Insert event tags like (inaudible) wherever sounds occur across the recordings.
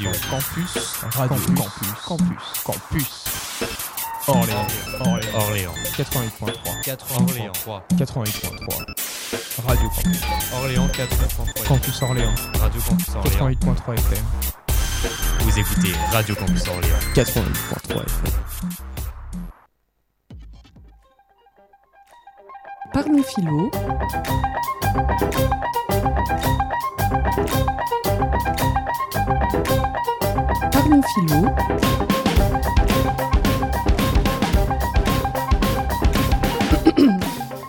Radio Campus, Radio Campus, Campus, Campus. Orléans, Orléans, Orléans. 88.3, 88.3, 88.3. Radio Campus. Orléans 88.3. Campus Orléans. Radio Campus Orléans. 88.3 FM. Vous écoutez Radio Campus Orléans. 88.3 FM. Parlons philo. Parlons philo. (coughs)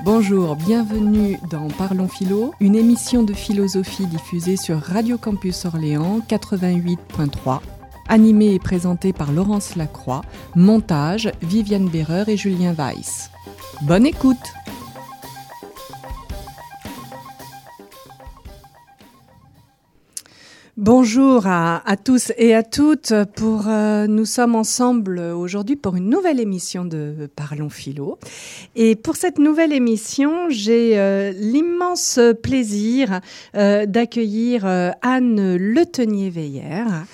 Bonjour, bienvenue dans Parlons Philo, une émission de philosophie diffusée sur Radio Campus Orléans 88.3, animée et présentée par Laurence Lacroix, montage Viviane Berreur et Julien Weiss. Bonne écoute Bonjour à, tous et à toutes. Pour euh, nous sommes ensemble aujourd'hui pour une nouvelle émission de Parlons Philo. Et pour cette nouvelle émission, j'ai euh, l'immense plaisir euh, d'accueillir euh, Anne Letenier-Veillère,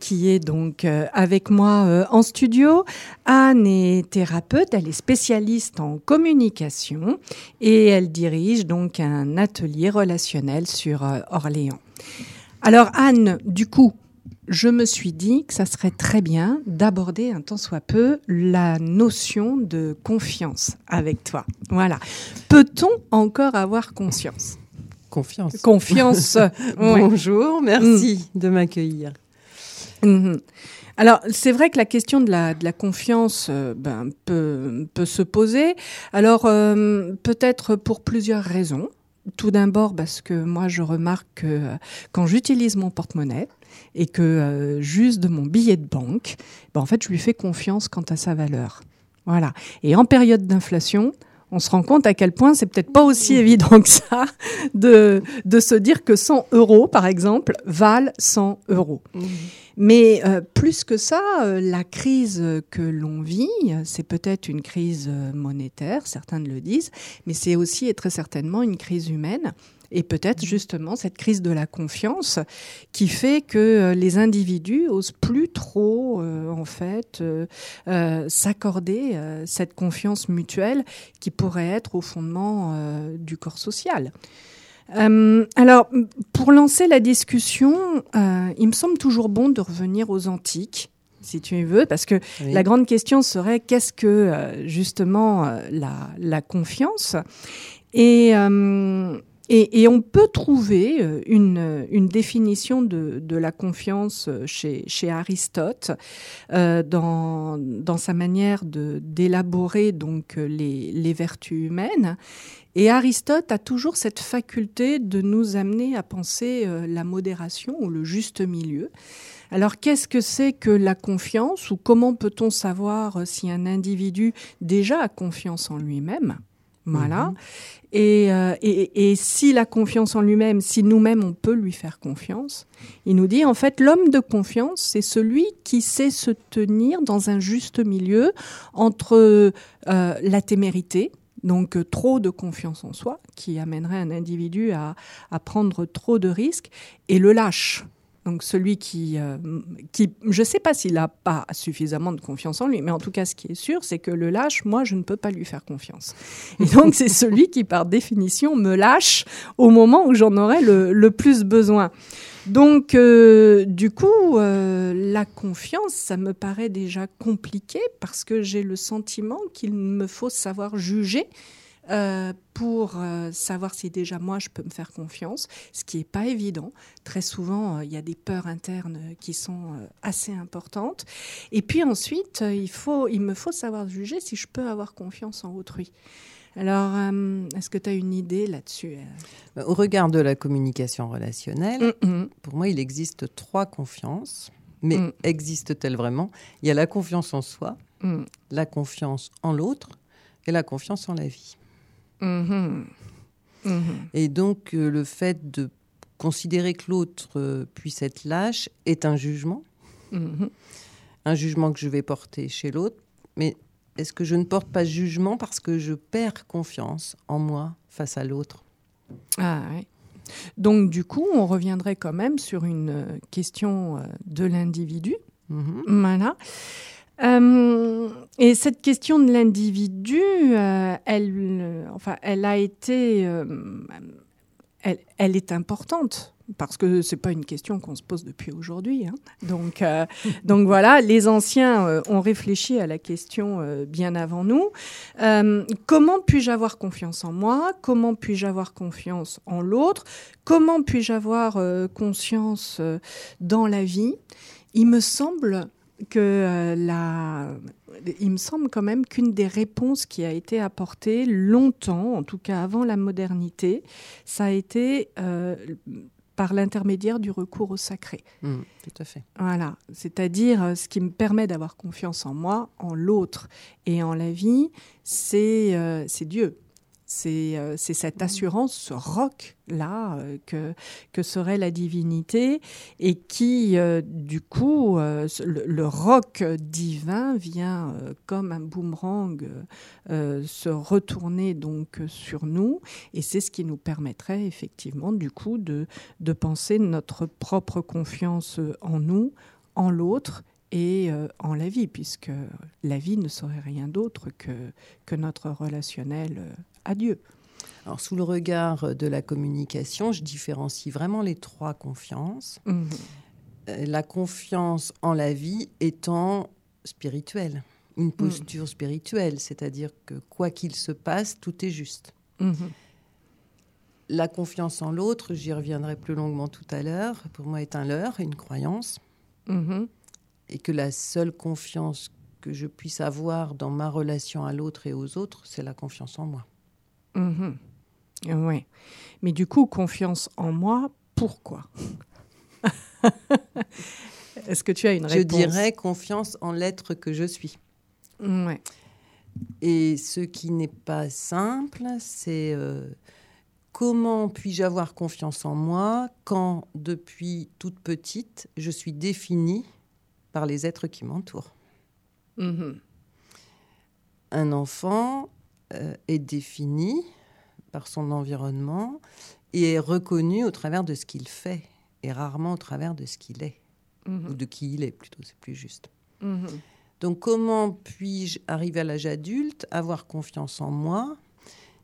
qui est donc avec moi en studio. Anne est thérapeute, elle est spécialiste en communication et elle dirige donc un atelier relationnel sur Orléans. Alors Anne, du coup, je me suis dit que ça serait très bien d'aborder un tant soit peu la notion de confiance avec toi. Voilà. Peut-on encore avoir conscience Confiance. Confiance. (laughs) Bonjour, merci mmh. de m'accueillir. Mmh. Alors, c'est vrai que la question de la, de la confiance euh, ben, peut, peut, se poser. Alors, euh, peut-être pour plusieurs raisons. Tout d'abord parce que moi je remarque que euh, quand j'utilise mon porte-monnaie et que euh, juste de mon billet de banque, ben en fait je lui fais confiance quant à sa valeur. Voilà. Et en période d'inflation, on se rend compte à quel point c'est peut-être pas aussi (laughs) évident que ça de, de se dire que 100 euros, par exemple, valent 100 euros. Mmh. Mais euh, plus que ça, euh, la crise que l'on vit, c'est peut-être une crise monétaire, certains le disent, mais c'est aussi et très certainement une crise humaine. Et peut-être justement cette crise de la confiance qui fait que les individus osent plus trop, euh, en fait, euh, euh, s'accorder cette confiance mutuelle qui pourrait être au fondement du corps social. Euh, alors, pour lancer la discussion, euh, il me semble toujours bon de revenir aux antiques, si tu veux, parce que oui. la grande question serait qu'est-ce que euh, justement la, la, confiance? Et, et, et, on peut trouver une, une définition de, de, la confiance chez, chez Aristote euh, dans, dans, sa manière d'élaborer donc les, les, vertus humaines. Et Aristote a toujours cette faculté de nous amener à penser euh, la modération ou le juste milieu. Alors qu'est-ce que c'est que la confiance ou comment peut-on savoir euh, si un individu déjà a confiance en lui-même? Voilà. Mmh. Et, euh, et, et, si la confiance en lui-même, si nous-mêmes on peut lui faire confiance, il nous dit en fait l'homme de confiance, c'est celui qui sait se tenir dans un juste milieu entre euh, la témérité, donc trop de confiance en soi, qui amènerait un individu à, à prendre trop de risques, et le lâche. Donc celui qui, euh, qui je ne sais pas s'il n'a pas suffisamment de confiance en lui, mais en tout cas ce qui est sûr, c'est que le lâche, moi, je ne peux pas lui faire confiance. Et (laughs) donc c'est celui qui, par définition, me lâche au moment où j'en aurais le, le, plus besoin. Donc, euh, du coup, euh, la confiance, ça me paraît déjà compliqué parce que j'ai le sentiment qu'il me faut savoir juger euh, pour euh, savoir si déjà moi je peux me faire confiance, ce qui n'est pas évident. Très souvent, euh, il y a des peurs internes qui sont assez importantes. Et puis ensuite, il, faut, il me faut savoir juger si je peux avoir confiance en autrui. Alors, est-ce que tu as une idée là-dessus Au regard de la communication relationnelle, mm -hmm. pour moi, il existe trois confiances. Mais mm. existe-t-elle vraiment? Il y a la confiance en soi, mm. la confiance en l'autre et la confiance en la vie. Mmh. Mmh. Et donc, euh, le fait de considérer que l'autre euh, puisse être lâche est un jugement. Mmh. Un jugement que je vais porter chez l'autre. Mais est-ce que je ne porte pas jugement parce que je perds confiance en moi face à l'autre? Ah oui. Donc du coup, on reviendrait quand même sur une question de l'individu. Mm-hmm. Voilà. Et cette question de l'individu, elle, enfin, elle a été, elle, elle, est importante parce que c'est pas une question qu'on se pose depuis aujourd'hui. Hein. Donc, euh, (laughs) donc voilà, les anciens euh, ont réfléchi à la question euh, bien avant nous. comment puis-je avoir confiance en moi? Comment puis-je avoir confiance en l'autre? Comment puis-je avoir conscience dans la vie? Il me semble que la, il me semble quand même qu'une des réponses qui a été apportée longtemps, en tout cas avant la modernité, ça a été par l'intermédiaire du recours au sacré. Mmh, tout à fait. Voilà, c'est-à-dire euh, ce qui me permet d'avoir confiance en moi, en l'autre et en la vie, c'est euh, Dieu. Euh, c'est cette mmh. assurance, ce roc-là euh, que, que serait la divinité et qui, euh, du coup, le, roc divin vient comme un boomerang se retourner donc sur nous et c'est ce qui nous permettrait effectivement, du coup, de, de penser notre propre confiance en nous, en l'autre et en la vie, puisque la vie ne serait rien d'autre que, que notre relationnel Dieu. Alors, sous le regard de la communication, je différencie vraiment les trois confiances. Mhm. Euh, la confiance en la vie étant spirituelle, une mhm. posture spirituelle, c'est-à-dire que quoi qu'il se passe, tout est juste. Mhm. La confiance en l'autre, j'y reviendrai plus longuement tout à l'heure, pour moi est un leurre, une croyance. Et que la seule confiance que je puisse avoir dans ma relation à l'autre et aux autres, c'est la confiance en moi. Mhm. Oui. Mais du coup, confiance en moi, pourquoi? (laughs) Est-ce que tu as une réponse? Je dirais confiance en l'être que je suis. Ouais. Et ce qui n'est pas simple, c'est euh, comment puis-je avoir confiance en moi quand, depuis toute petite, je suis définie par les êtres qui m'entourent? Mhm. Un enfant est défini par son environnement et est reconnu au travers de ce qu'il fait et rarement au travers de ce qu'il est mhm. ou de qui il est plutôt, c'est plus juste. Mhm. Donc comment puis-je arriver à l'âge adulte, avoir confiance en moi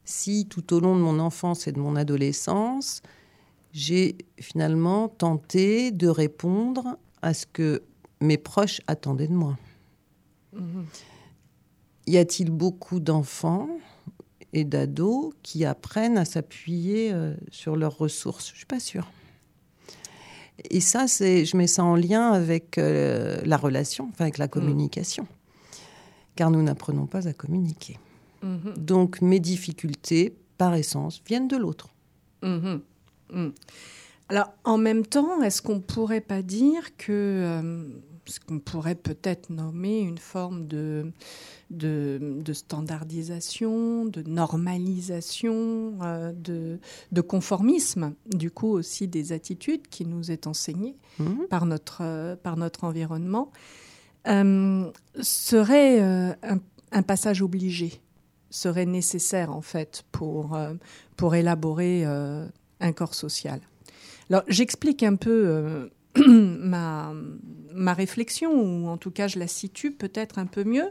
si tout au long de mon enfance et de mon adolescence, j'ai finalement tenté de répondre à ce que mes proches attendaient de moi? Mhm y a-t-il beaucoup d'enfants et d'ados qui apprennent à s'appuyer euh, sur leurs ressources? Je ne suis pas sûre. Et ça, c'est, je mets ça en lien avec euh, la relation, enfin avec la mm. communication, car nous n'apprenons pas à communiquer. Mm-hmm. Donc mes difficultés, par essence, viennent de l'autre. Mm-hmm. Mm. Alors, en même temps, est-ce qu'on ne pourrait pas dire que euh, ce qu'on pourrait peut-être nommer une forme de, de, standardisation, de normalisation, euh, de, de, conformisme, du coup aussi des attitudes qui nous est enseignée mmh. par, notre, par notre environnement, euh, serait euh, un, passage obligé, serait nécessaire en fait pour, pour élaborer un corps social. Alors j'explique un peu (clears throat) ma, ma réflexion, ou en tout cas je la situe peut-être un peu mieux,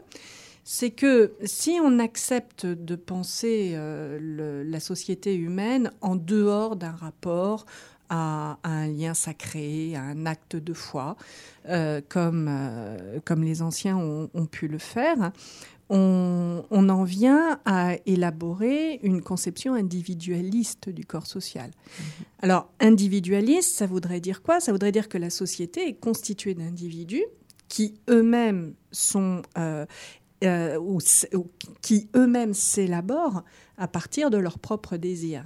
c'est que si on accepte de penser euh, la société humaine en dehors d'un rapport à, un lien sacré, à un acte de foi, euh, comme, euh, comme les anciens ont, ont, pu le faire, on, on, en vient à élaborer une conception individualiste du corps social. Mm-hmm. Alors, individualiste, ça voudrait dire quoi? Ça voudrait dire que la société est constituée d'individus qui eux-mêmes sont euh, euh, ou, qui eux-mêmes s'élaborent à partir de leurs propres désirs.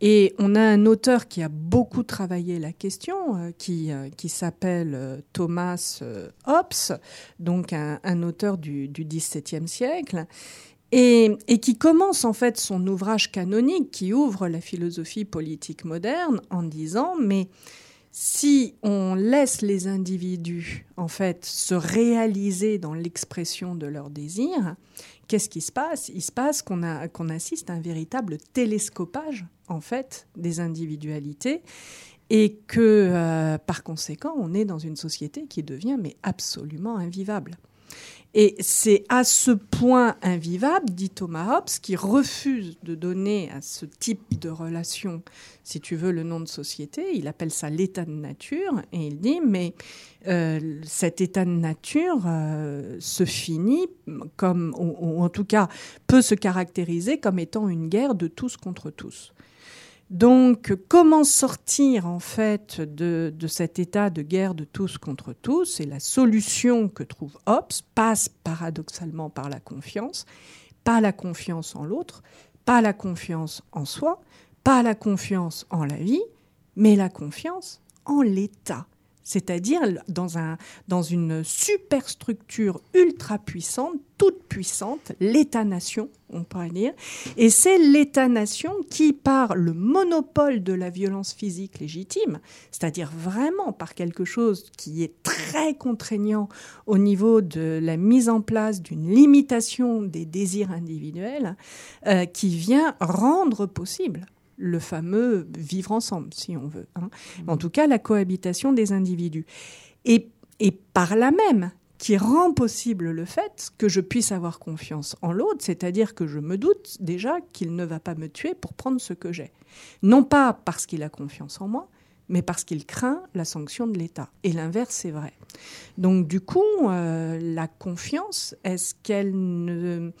Et on a un auteur qui a beaucoup travaillé la question, euh, qui, euh, qui s'appelle Thomas Hobbes, donc un, auteur du, XVIIe siècle, et, et, qui commence en fait son ouvrage canonique qui ouvre la philosophie politique moderne en disant mais Si on laisse les individus en fait se réaliser dans l'expression de leurs désirs, qu'est-ce qui se passe? Il se passe qu'on assiste à un véritable télescopage en fait des individualités et que euh, par conséquent on est dans une société qui devient mais absolument invivable. Et c'est à ce point invivable, dit Thomas Hobbes, qui refuse de donner à ce type de relation, si tu veux, le nom de société. Il appelle ça l'état de nature. Et il dit, mais euh, cet état de nature euh, se finit comme, ou en tout cas peut se caractériser comme étant une guerre de tous contre tous. Donc, comment sortir en fait de, cet état de guerre de tous contre tous? Et la solution que trouve Hobbes passe paradoxalement par la confiance, pas la confiance en l'autre, pas la confiance en soi, pas la confiance en la vie, mais la confiance en l'État c'est-à-dire dans, un, dans une superstructure ultra puissante, toute puissante, l'État-nation, on pourrait dire. Et c'est l'État-nation qui, par le monopole de la violence physique légitime, c'est-à-dire vraiment par quelque chose qui est très contraignant au niveau de la mise en place d'une limitation des désirs individuels, euh, qui vient rendre possible le fameux vivre ensemble, si on veut. Hein. En tout cas, la cohabitation des individus. Et, et par là même, qui rend possible le fait que je puisse avoir confiance en l'autre, c'est-à-dire que je me doute déjà qu'il ne va pas me tuer pour prendre ce que j'ai. Non pas parce qu'il a confiance en moi, mais parce qu'il craint la sanction de l'État. Et l'inverse est vrai. Donc du coup, euh, la confiance, est-ce qu'elle ne,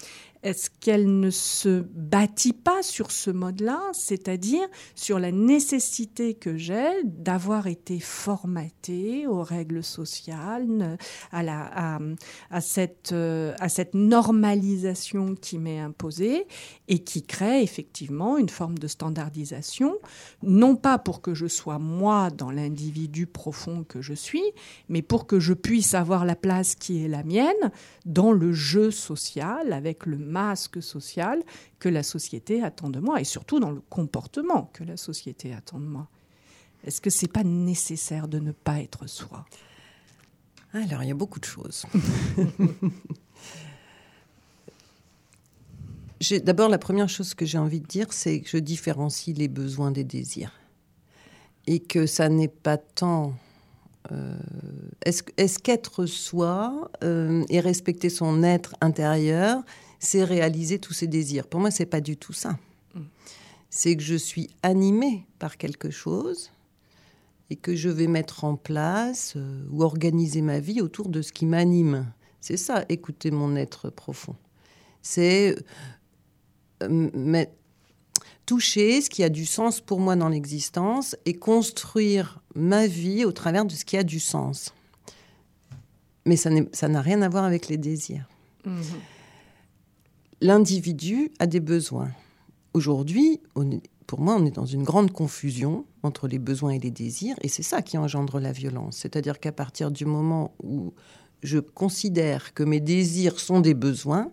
est-ce qu'elle ne se bâtit pas sur ce mode-là, c'est-à-dire sur la nécessité que j'ai d'avoir été formatée aux règles sociales, à, à, cette, euh, à cette normalisation qui m'est imposée et qui crée effectivement une forme de standardisation, non pas pour que je sois moi dans l'individu profond que je suis, mais pour que je puisse avoir la place qui est la mienne dans le jeu social avec le masque social que la société attend de moi et surtout dans le comportement que la société attend de moi. Est-ce que c'est pas nécessaire de ne pas être soi? Alors, il y a beaucoup de choses. (laughs) D'abord, la première chose que j'ai envie de dire, c'est que je différencie les besoins des désirs. Et que ça n'est pas tant euh, est-ce qu'être soi euh, et respecter son être intérieur, c'est réaliser tous ses désirs Pour moi, c'est pas du tout ça. C'est que je suis animée par quelque chose et que je vais mettre en place euh, ou organiser ma vie autour de ce qui m'anime. C'est ça, écouter mon être profond. C'est toucher ce qui a du sens pour moi dans l'existence et construire ma vie au travers de ce qui a du sens. Mais ça n'a rien à voir avec les désirs. Mhm. L'individu a des besoins. Aujourd'hui, pour moi, on est dans une grande confusion entre les besoins et les désirs, et c'est ça qui engendre la violence. C'est-à-dire qu'à partir du moment où je considère que mes désirs sont des besoins,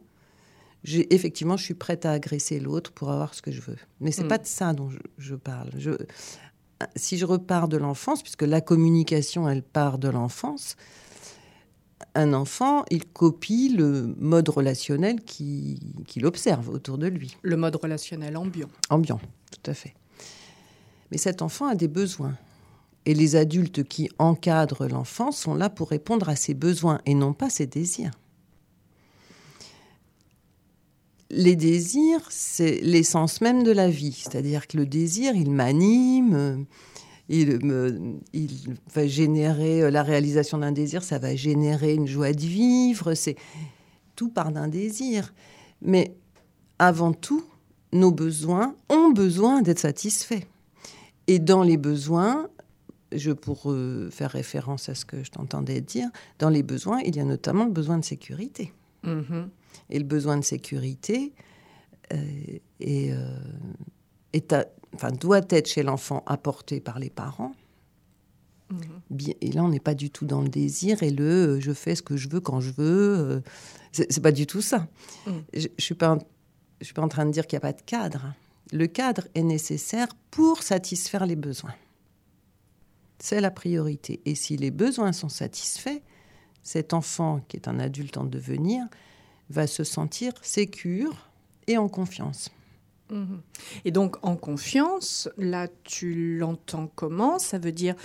effectivement, je suis prête à agresser l'autre pour avoir ce que je veux. Mais c'est n'est mm. pas de ça dont je, parle. Je, si je repars de l'enfance, puisque la communication, elle part de l'enfance, un enfant, il copie le mode relationnel qu'il observe autour de lui. Le mode relationnel ambiant. Ambiant, tout à fait. Mais cet enfant a des besoins. Et les adultes qui encadrent l'enfant sont là pour répondre à ses besoins et non pas ses désirs les désirs, c'est l'essence même de la vie. C'est-à-dire que le désir, il m'anime, il, va générer euh, la réalisation d'un désir, ça va générer une joie de vivre. C'est tout part d'un désir. Mais avant tout, nos besoins ont besoin d'être satisfaits. Et dans les besoins, je pour euh, faire référence à ce que je t'entendais dire, dans les besoins, il y a notamment le besoin de sécurité. Mm-hmm et le besoin de sécurité euh, euh, enfin, doit être chez l'enfant apporté par les parents. Mhm. et là, on n'est pas du tout dans le désir et le euh, je fais ce que je veux quand je veux. c'est pas du tout ça. Mhm. Je ne suis, pas, je suis pas en train de dire qu'il n'y a pas de cadre. Le cadre est nécessaire pour satisfaire les besoins. c'est la priorité. Et si les besoins sont satisfaits, cet enfant, qui est un adulte en devenir, va se sentir sécure et en confiance. Et donc en confiance, là tu l'entends comment? Ça veut dire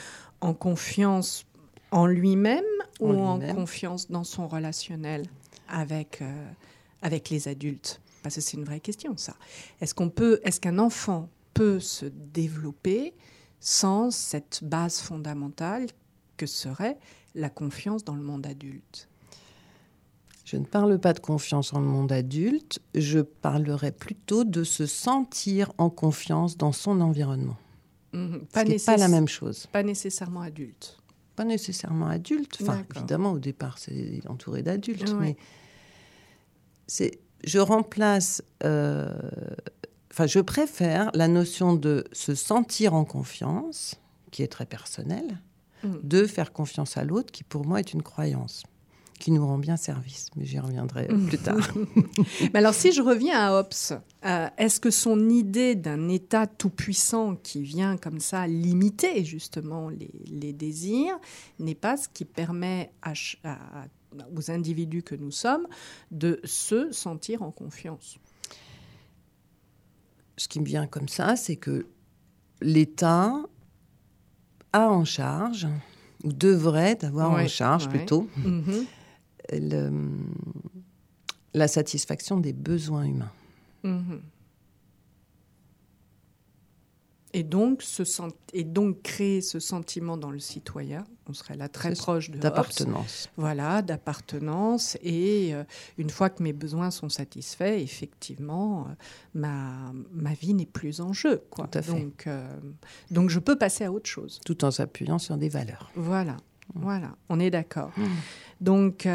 en confiance en lui-même ou en confiance dans son relationnel avec, euh, avec les adultes? Parce que c'est une vraie question ça. Est-ce qu'on peut, est-ce qu'un enfant peut se développer sans cette base fondamentale que serait la confiance dans le monde adulte? Je ne parle pas de confiance dans le monde adulte, je parlerai plutôt de se sentir en confiance dans son environnement. Mhm. Pas, pas la même chose. Pas nécessairement adulte. Pas nécessairement adulte. Enfin, évidemment, au départ, c'est entouré d'adultes, mais c'est. Je remplace. Euh, enfin, je préfère la notion de se sentir en confiance, qui est très personnelle, Mm. de faire confiance à l'autre, qui pour moi est une croyance qui nous rend bien service. Mais j'y reviendrai (laughs) plus tard. Mais alors, si je reviens à Hobbes, euh, est-ce que son idée d'un État tout-puissant qui vient comme ça limiter justement les, désirs n'est pas ce qui permet aux individus que nous sommes de se sentir en confiance? Ce qui me vient comme ça, c'est que l'État a en charge, ou devrait avoir en charge plutôt, la satisfaction des besoins humains. Mm-hmm. Et donc, ce et donc créer ce sentiment dans le citoyen, on serait là très proche de d'appartenance. Voilà, d'appartenance. Et euh, une fois que mes besoins sont satisfaits, effectivement, euh, ma, ma vie n'est plus en jeu. Quoi. Tout à fait. Donc, euh, donc je peux passer à autre chose. Tout en s'appuyant sur des valeurs. Voilà. Voilà, on est d'accord. Mmh. Donc,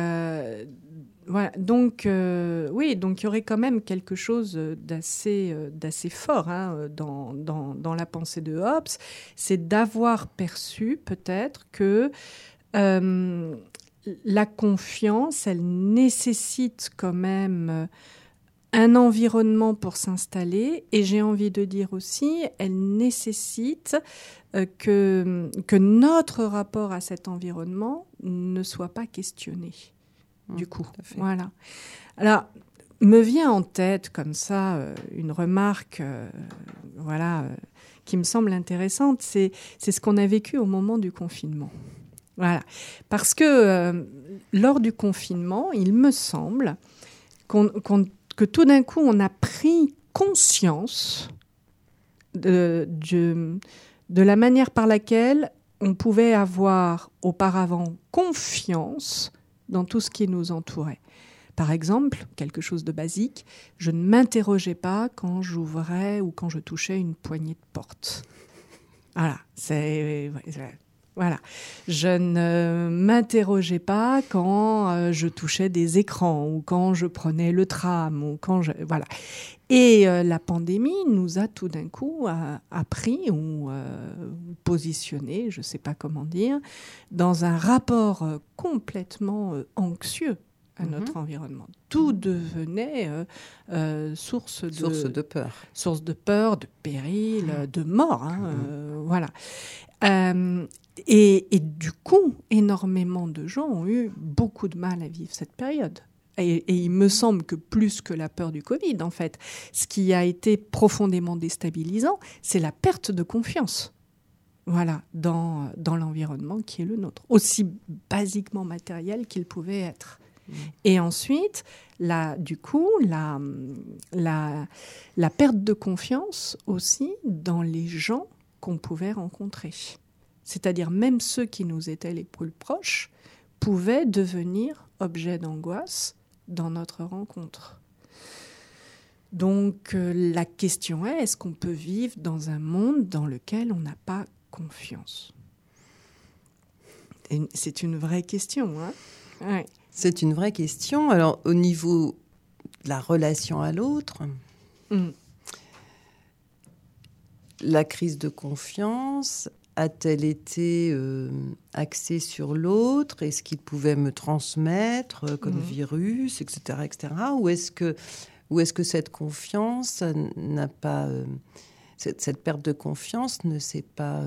voilà, donc euh, oui, donc il y aurait quand même quelque chose d'assez euh, d'assez fort hein, dans, dans, dans, la pensée de Hobbes, c'est d'avoir perçu peut-être que euh, la confiance, elle nécessite quand même un environnement pour s'installer et j'ai envie de dire aussi, elle nécessite que, que notre rapport à cet environnement ne soit pas questionné du mmh, coup. Voilà. Alors, me vient en tête comme ça euh, une remarque, euh, voilà, euh, qui me semble intéressante. C'est c'est ce qu'on a vécu au moment du confinement. Voilà, parce que lors du confinement, il me semble que tout d'un coup, on a pris conscience de, de, la manière par laquelle on pouvait avoir auparavant confiance dans tout ce qui nous entourait. Par exemple, quelque chose de basique, je ne m'interrogeais pas quand j'ouvrais ou quand je touchais une poignée de porte. Voilà, c'est voilà. Je ne m'interrogeais pas quand euh, je touchais des écrans ou quand je prenais le tram ou quand je voilà. Et euh, la pandémie nous a tout d'un coup euh, appris ou positionné, je ne sais pas comment dire, dans un rapport complètement anxieux à mhm. notre environnement. Tout devenait source de source de peur, source de peur, de péril, mhm. de mort. Hein, mhm. voilà. Et, du coup, énormément de gens ont eu beaucoup de mal à vivre cette période. Et, il me semble que plus que la peur du Covid, en fait, ce qui a été profondément déstabilisant, c'est la perte de confiance. Voilà, dans, dans l'environnement qui est le nôtre, aussi basiquement matériel qu'il pouvait être. Mmh. Et ensuite, la, du coup, la, la, la perte de confiance aussi dans les gens qu'on pouvait rencontrer c'est-à-dire même ceux qui nous étaient les plus proches, pouvaient devenir objet d'angoisse dans notre rencontre. Donc euh, la question est, est-ce qu'on peut vivre dans un monde dans lequel on n'a pas confiance? C'est une vraie question. Hein? C'est une vraie question. Alors au niveau de la relation à l'autre, hmm. la crise de confiance, a-t-elle été euh, axée sur l'autre? Est-ce qu'il pouvait me transmettre euh, comme mhm. virus, etc., etc. Ou est-ce que, ou est-ce que cette confiance n'a pas, euh, cette, perte de confiance ne s'est pas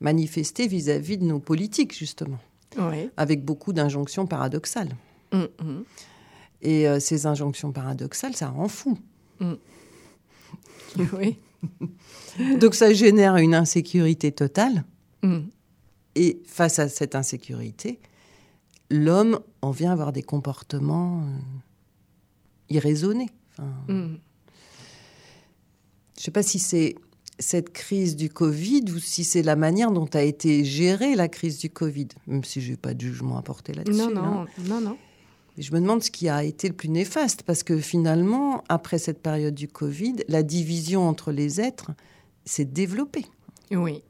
manifester vis-à-vis de nos politiques, justement, avec beaucoup d'injonctions paradoxales. Mm, mm. Et ces injonctions paradoxales, ça rend fou. Mm. (laughs) Oui. Donc ça génère une insécurité totale. Et face à cette insécurité, l'homme en vient avoir des comportements euh, irraisonnés. Je ne sais pas si c'est cette crise du Covid ou si c'est la manière dont a été gérée la crise du Covid, même si je n'ai pas de jugement à porter là-dessus. Non, non, non, non. Je me demande ce qui a été le plus néfaste, parce que finalement, après cette période du Covid, la division entre les êtres s'est développée. Oui.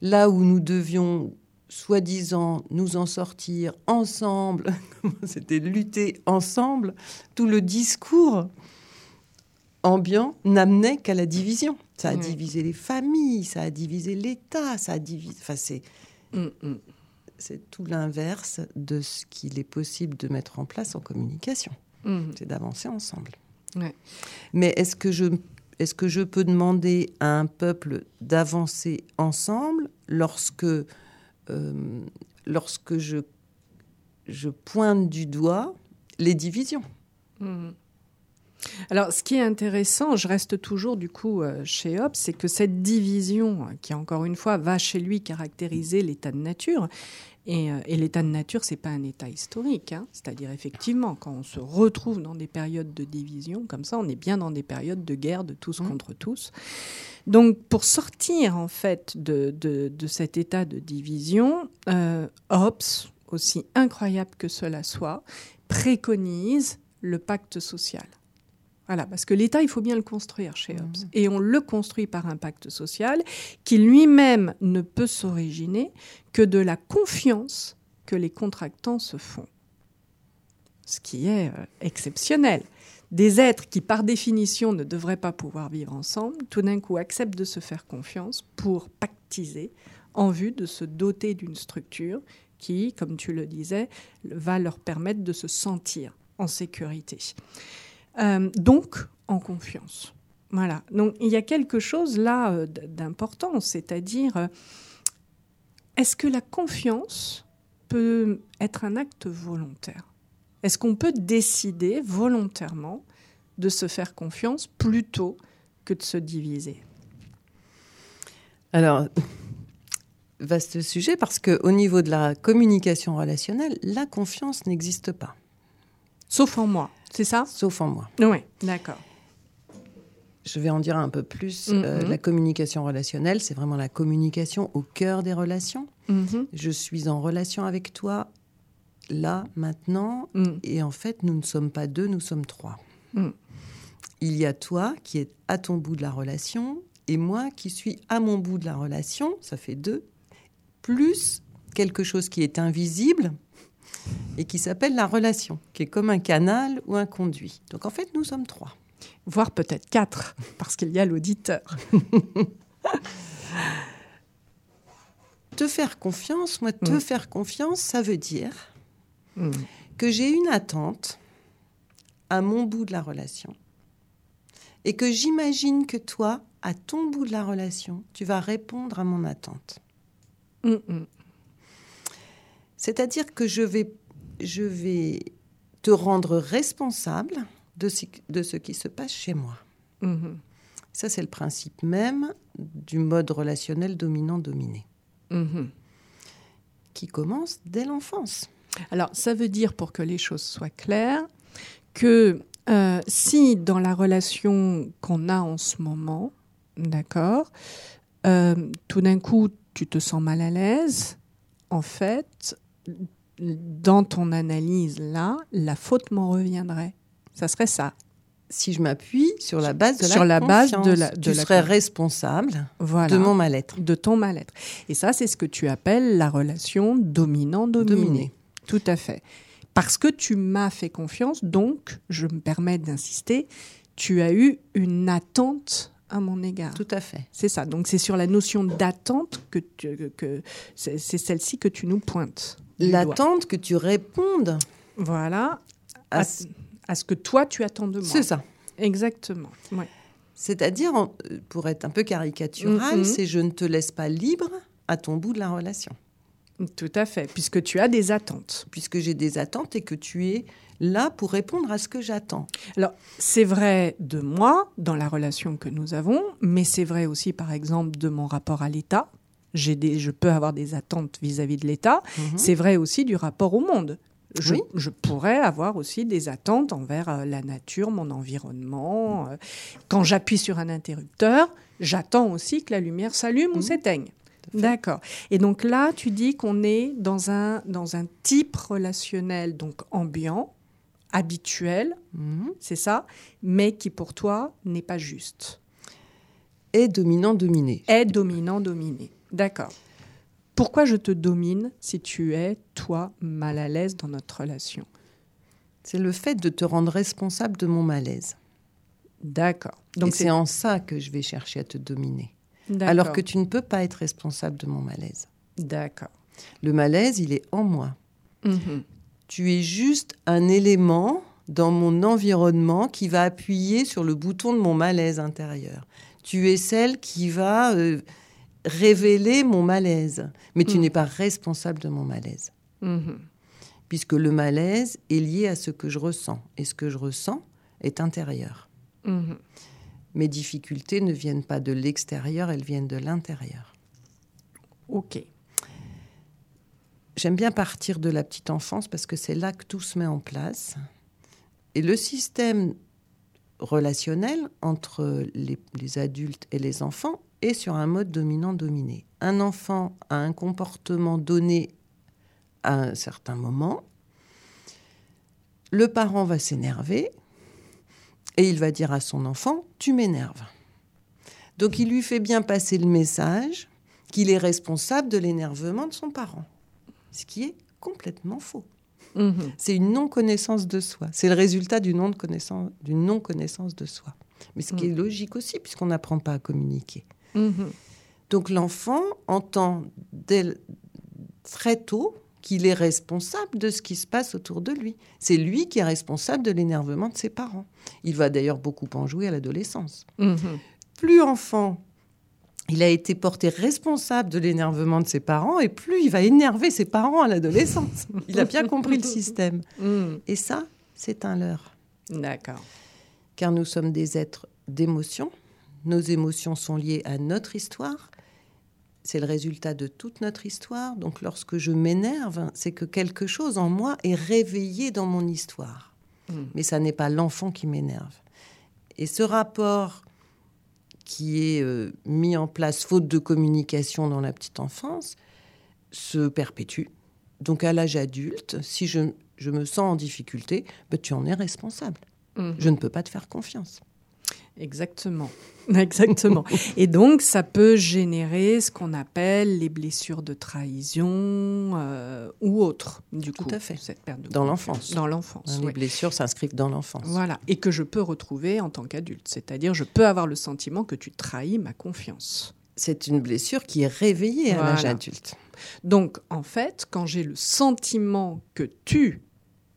Là où nous devions soi-disant nous en sortir ensemble, (laughs) c'était lutter ensemble, tout le discours ambiant n'amenait qu'à la division. Ça a divisé les familles, ça a divisé l'État, ça a divisé. Enfin, c'est. Mm, mm. C'est tout l'inverse de ce qu'il est possible de mettre en place en communication. Mm. C'est d'avancer ensemble. Mais est-ce que je est-ce que je peux demander à un peuple d'avancer ensemble lorsque, euh, lorsque je, je pointe du doigt les divisions? Alors, ce qui est intéressant, je reste toujours du coup euh, chez Hobbes, c'est que cette division, qui encore une fois va chez lui caractériser l'état de nature, et, euh, l'état de nature, c'est pas un état historique. Hein. C'est-à-dire, effectivement, quand on se retrouve dans des périodes de division, comme ça, on est bien dans des périodes de guerre de tous mmh. contre tous. Donc, pour sortir, en fait, de, cet état de division, euh, Hobbes, aussi incroyable que cela soit, préconise le pacte social. Voilà, parce que l'État, il faut bien le construire chez Hobbes. Mmh. Et on le construit par un pacte social qui lui-même ne peut s'originer que de la confiance que les contractants se font. Ce qui est euh, exceptionnel. Des êtres qui, par définition, ne devraient pas pouvoir vivre ensemble, tout d'un coup acceptent de se faire confiance pour pactiser en vue de se doter d'une structure qui, comme tu le disais, va leur permettre de se sentir en sécurité. Euh, donc en confiance. Voilà. Donc il y a quelque chose là euh, d'important, c'est-à-dire euh, est-ce que la confiance peut être un acte volontaire? Est-ce qu'on peut décider volontairement de se faire confiance plutôt que de se diviser? Alors, vaste sujet parce qu'au niveau de la communication relationnelle, la confiance n'existe pas. Sauf en moi. C'est ça? Sauf en moi. Oui, d'accord. Je vais en dire un peu plus. Euh, mm-hmm. la communication relationnelle, c'est vraiment la communication au cœur des relations. Mm-hmm. Je suis en relation avec toi là, maintenant, mm. et en fait, nous ne sommes pas deux, nous sommes trois. Mm. Il y a toi qui est à ton bout de la relation, et moi qui suis à mon bout de la relation, ça fait deux, plus quelque chose qui est invisible, et qui s'appelle la relation, qui est comme un canal ou un conduit. Donc en fait, nous sommes trois. Voire peut-être quatre, parce qu'il y a l'auditeur. (laughs) te faire confiance, moi, te mm. faire confiance, ça veut dire mm. que j'ai une attente à mon bout de la relation et que j'imagine que toi, à ton bout de la relation, tu vas répondre à mon attente. Mm, c'est-à-dire que je vais, je vais te rendre responsable de ce, de ce qui se passe chez moi. Mhm. Ça, c'est le principe même du mode relationnel dominant-dominé, mhm. qui commence dès l'enfance. Alors, ça veut dire, pour que les choses soient claires, que euh, si dans la relation qu'on a en ce moment, d'accord, euh, tout d'un coup, tu te sens mal à l'aise, en fait, dans ton analyse là, la faute m'en reviendrait. Ça serait ça. Si je m'appuie sur la base de sur la, base de la, tu serais responsable de mon mal-être, de ton mal-être. Et ça, c'est ce que tu appelles la relation dominant-dominé. Tout à fait. Parce que tu m'as fait confiance, donc je me permets d'insister. Tu as eu une attente à mon égard. Tout à fait. C'est ça. Donc c'est sur la notion d'attente que, que c'est celle-ci que tu nous pointes l'attente que tu répondes. Voilà. À, ce que toi, tu attends de moi. C'est ça. Exactement. C'est-à-dire, pour être un peu caricatural, mm-hmm. c'est je ne te laisse pas libre à ton bout de la relation. Tout à fait, puisque tu as des attentes. Puisque j'ai des attentes et que tu es là pour répondre à ce que j'attends. Alors, c'est vrai de moi, dans la relation que nous avons, mais c'est vrai aussi, par exemple, de mon rapport à l'État. J'ai des, je peux avoir des attentes vis-à-vis de l'État. Mhm. C'est vrai aussi du rapport au monde. Je, je, pourrais avoir aussi des attentes envers euh, la nature, mon environnement. Euh. Quand j'appuie sur un interrupteur, j'attends aussi que la lumière s'allume ou mhm. s'éteigne. D'accord. Et donc là, tu dis qu'on est dans un, dans un type relationnel donc ambiant, habituel, mhm. c'est ça, mais qui pour toi n'est pas juste. Est dominant-dominé. Est dominant-dominé. D'accord. Pourquoi je te domine si tu es, toi, mal à l'aise dans notre relation? C'est le fait de te rendre responsable de mon malaise. D'accord. Donc c'est en ça que je vais chercher à te dominer alors que tu ne peux pas être responsable de mon malaise. D'accord. Le malaise, il est en moi. Mhm. Tu es juste un élément dans mon environnement qui va appuyer sur le bouton de mon malaise intérieur. Tu es celle qui va euh, révéler mon malaise, mais tu mhm. n'es pas responsable de mon malaise. Mhm. Puisque le malaise est lié à ce que je ressens, et ce que je ressens est intérieur mes difficultés ne viennent pas de l'extérieur, elles viennent de l'intérieur. Ok. J'aime bien partir de la petite enfance parce que c'est là que tout se met en place. Et le système relationnel entre les, les adultes et les enfants est sur un mode dominant-dominé. Un enfant a un comportement donné à un certain moment. Le parent va s'énerver, et il va dire à son enfant, tu m'énerves. Donc il lui fait bien passer le message qu'il est responsable de l'énervement de son parent, ce qui est complètement faux. Mhm. C'est une non-connaissance de soi. C'est le résultat d'une non-connaissance de soi. Mais ce qui est mhm. logique aussi, puisqu'on n'apprend pas à communiquer. Donc l'enfant entend très tôt qu'il est responsable de ce qui se passe autour de lui. C'est lui qui est responsable de l'énervement de ses parents. Il va d'ailleurs beaucoup en jouer à l'adolescence. Mhm. Plus enfant, il a été porté responsable de l'énervement de ses parents et plus il va énerver ses parents à l'adolescence. (laughs) il a bien compris le système. Mhm. Et ça, c'est un leurre. D'accord. Car nous sommes des êtres d'émotions. Nos émotions sont liées à notre histoire c'est le résultat de toute notre histoire. Donc lorsque je m'énerve, c'est que quelque chose en moi est réveillé dans mon histoire. Hmm. Mais ça n'est pas l'enfant qui m'énerve. Et ce rapport qui est euh, mis en place faute de communication dans la petite enfance se perpétue. Donc à l'âge adulte, si je, me sens en difficulté, ben, tu en es responsable. Hmm. Je ne peux pas te faire confiance. Exactement. (laughs) Exactement. Et donc, ça peut générer ce qu'on appelle les blessures de trahison euh, ou autres, du Tout coup. à fait. Cette perte de dans l'enfance. Dans l'enfance. Les blessures s'inscrivent dans l'enfance. Voilà. Et que je peux retrouver en tant qu'adulte. C'est-à-dire, je peux avoir le sentiment que tu trahis ma confiance. C'est une blessure qui est réveillée à l'âge adulte. Donc, en fait, quand j'ai le sentiment que tu